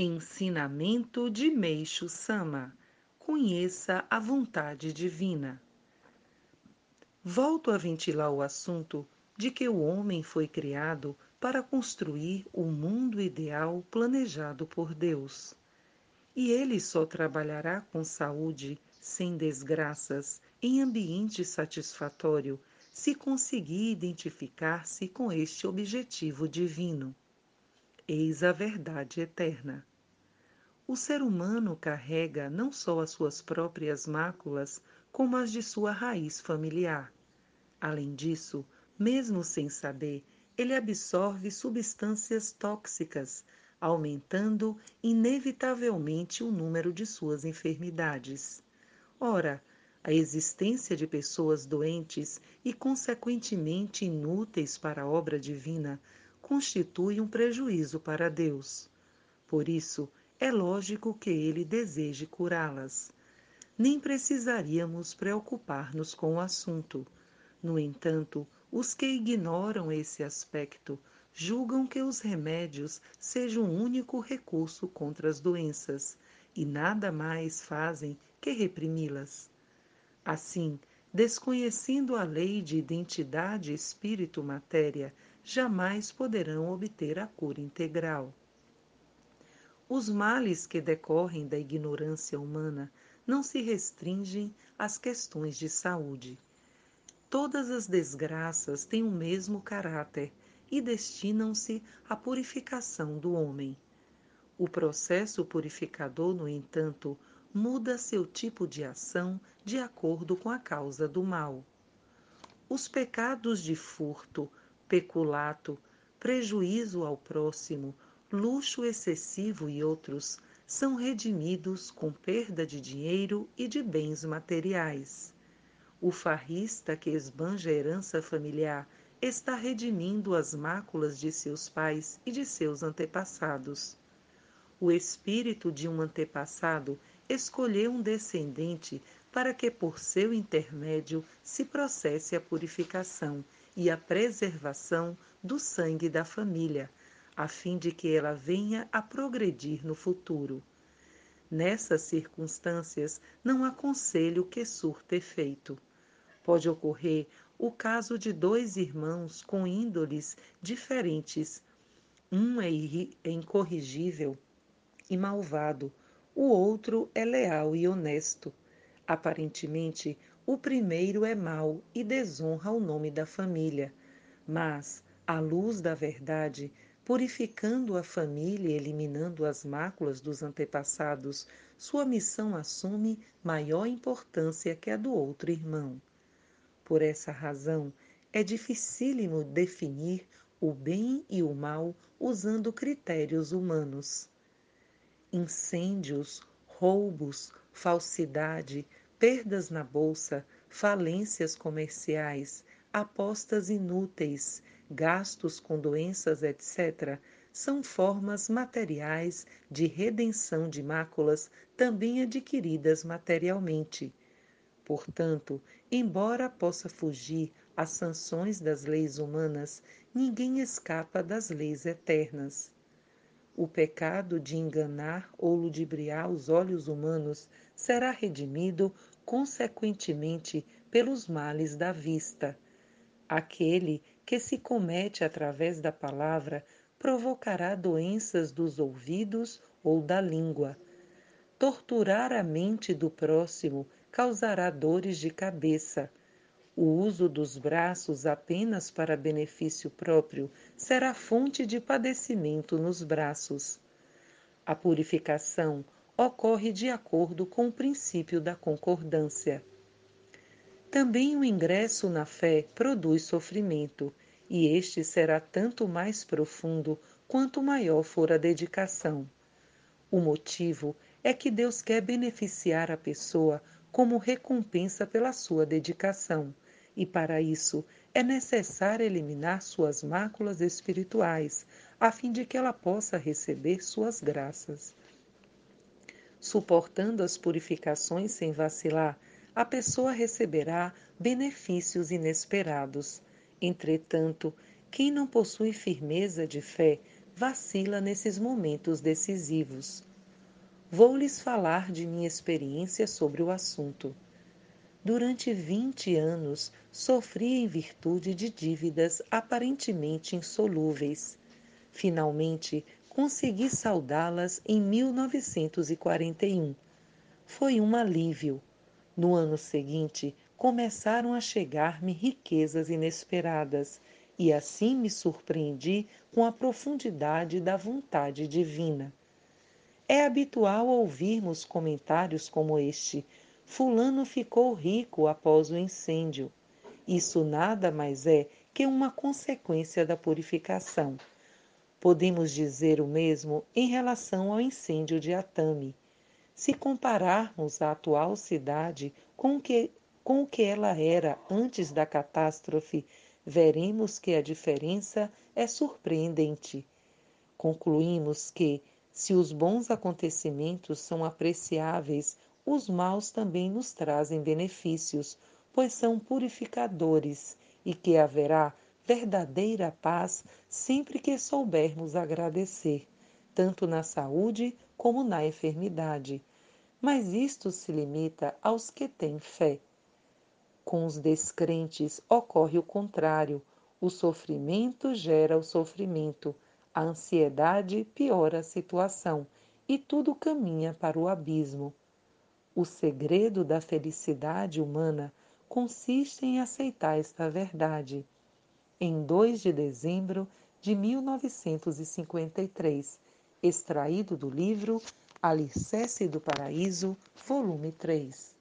Ensinamento de Meixo Sama. Conheça a vontade divina. Volto a ventilar o assunto de que o homem foi criado para construir o mundo ideal planejado por Deus. E ele só trabalhará com saúde, sem desgraças, em ambiente satisfatório, se conseguir identificar-se com este objetivo divino. Eis a verdade eterna. O ser humano carrega não só as suas próprias máculas, como as de sua raiz familiar. Além disso, mesmo sem saber, ele absorve substâncias tóxicas, aumentando inevitavelmente o número de suas enfermidades. Ora, a existência de pessoas doentes e, consequentemente, inúteis para a obra divina constitui um prejuízo para Deus. Por isso, é lógico que ele deseje curá-las. Nem precisaríamos preocupar-nos com o assunto. No entanto, os que ignoram esse aspecto julgam que os remédios sejam o único recurso contra as doenças e nada mais fazem que reprimi-las. Assim, desconhecendo a lei de identidade espírito-matéria, jamais poderão obter a cura integral. Os males que decorrem da ignorância humana não se restringem às questões de saúde. Todas as desgraças têm o mesmo caráter e destinam-se à purificação do homem. O processo purificador, no entanto, muda seu tipo de ação de acordo com a causa do mal. Os pecados de furto, peculato, prejuízo ao próximo, luxo excessivo e outros são redimidos com perda de dinheiro e de bens materiais. O farrista que esbanja a herança familiar está redimindo as máculas de seus pais e de seus antepassados. O espírito de um antepassado escolheu um descendente para que por seu intermédio se processe a purificação e a preservação do sangue da família, a fim de que ela venha a progredir no futuro. Nessas circunstâncias, não aconselho que surta efeito. Pode ocorrer o caso de dois irmãos com índoles diferentes. Um é, é incorrigível e malvado, o outro é leal e honesto. Aparentemente, o primeiro é mau e desonra o nome da família, mas, à luz da verdade, purificando a família e eliminando as máculas dos antepassados, sua missão assume maior importância que a do outro irmão. Por essa razão, é dificílimo definir o bem e o mal usando critérios humanos. Incêndios, roubos, falsidade, perdas na bolsa, falências comerciais, apostas inúteis, gastos com doenças, etc., são formas materiais de redenção de máculas também adquiridas materialmente. Portanto, embora possa fugir às sanções das leis humanas, ninguém escapa das leis eternas. O pecado de enganar ou ludibriar os olhos humanos será redimido consequentemente pelos males da vista. Aquele que se comete através da palavra provocará doenças dos ouvidos ou da língua. Torturar a mente do próximo causará dores de cabeça. O uso dos braços apenas para benefício próprio será fonte de padecimento nos braços. A purificação ocorre de acordo com o princípio da concordância. Também o ingresso na fé produz sofrimento, e este será tanto mais profundo quanto maior for a dedicação. O motivo é que Deus quer beneficiar a pessoa como recompensa pela sua dedicação, e para isso é necessário eliminar suas máculas espirituais, a fim de que ela possa receber suas graças. Suportando as purificações sem vacilar, a pessoa receberá benefícios inesperados. Entretanto, quem não possui firmeza de fé vacila nesses momentos decisivos. Vou lhes falar de minha experiência sobre o assunto. Durante 20 anos, sofri em virtude de dívidas aparentemente insolúveis. Finalmente, consegui saldá-las em 1941. Foi um alívio. No ano seguinte, começaram a chegar-me riquezas inesperadas, e assim me surpreendi com a profundidade da vontade divina. É habitual ouvirmos comentários como este: Fulano ficou rico após o incêndio. Isso nada mais é que uma consequência da purificação. Podemos dizer o mesmo em relação ao incêndio de Atame. Se compararmos a atual cidade com que, com o que ela era antes da catástrofe, veremos que a diferença é surpreendente. Concluímos que, se os bons acontecimentos são apreciáveis, os maus também nos trazem benefícios, pois são purificadores, e que haverá verdadeira paz sempre que soubermos agradecer, tanto na saúde como na enfermidade. Mas isto se limita aos que têm fé. Com os descrentes ocorre o contrário. O sofrimento gera o sofrimento, a ansiedade piora a situação e tudo caminha para o abismo. O segredo da felicidade humana consiste em aceitar esta verdade. Em 2 de dezembro de 1953, extraído do livro Alicerce do Paraíso, volume 3.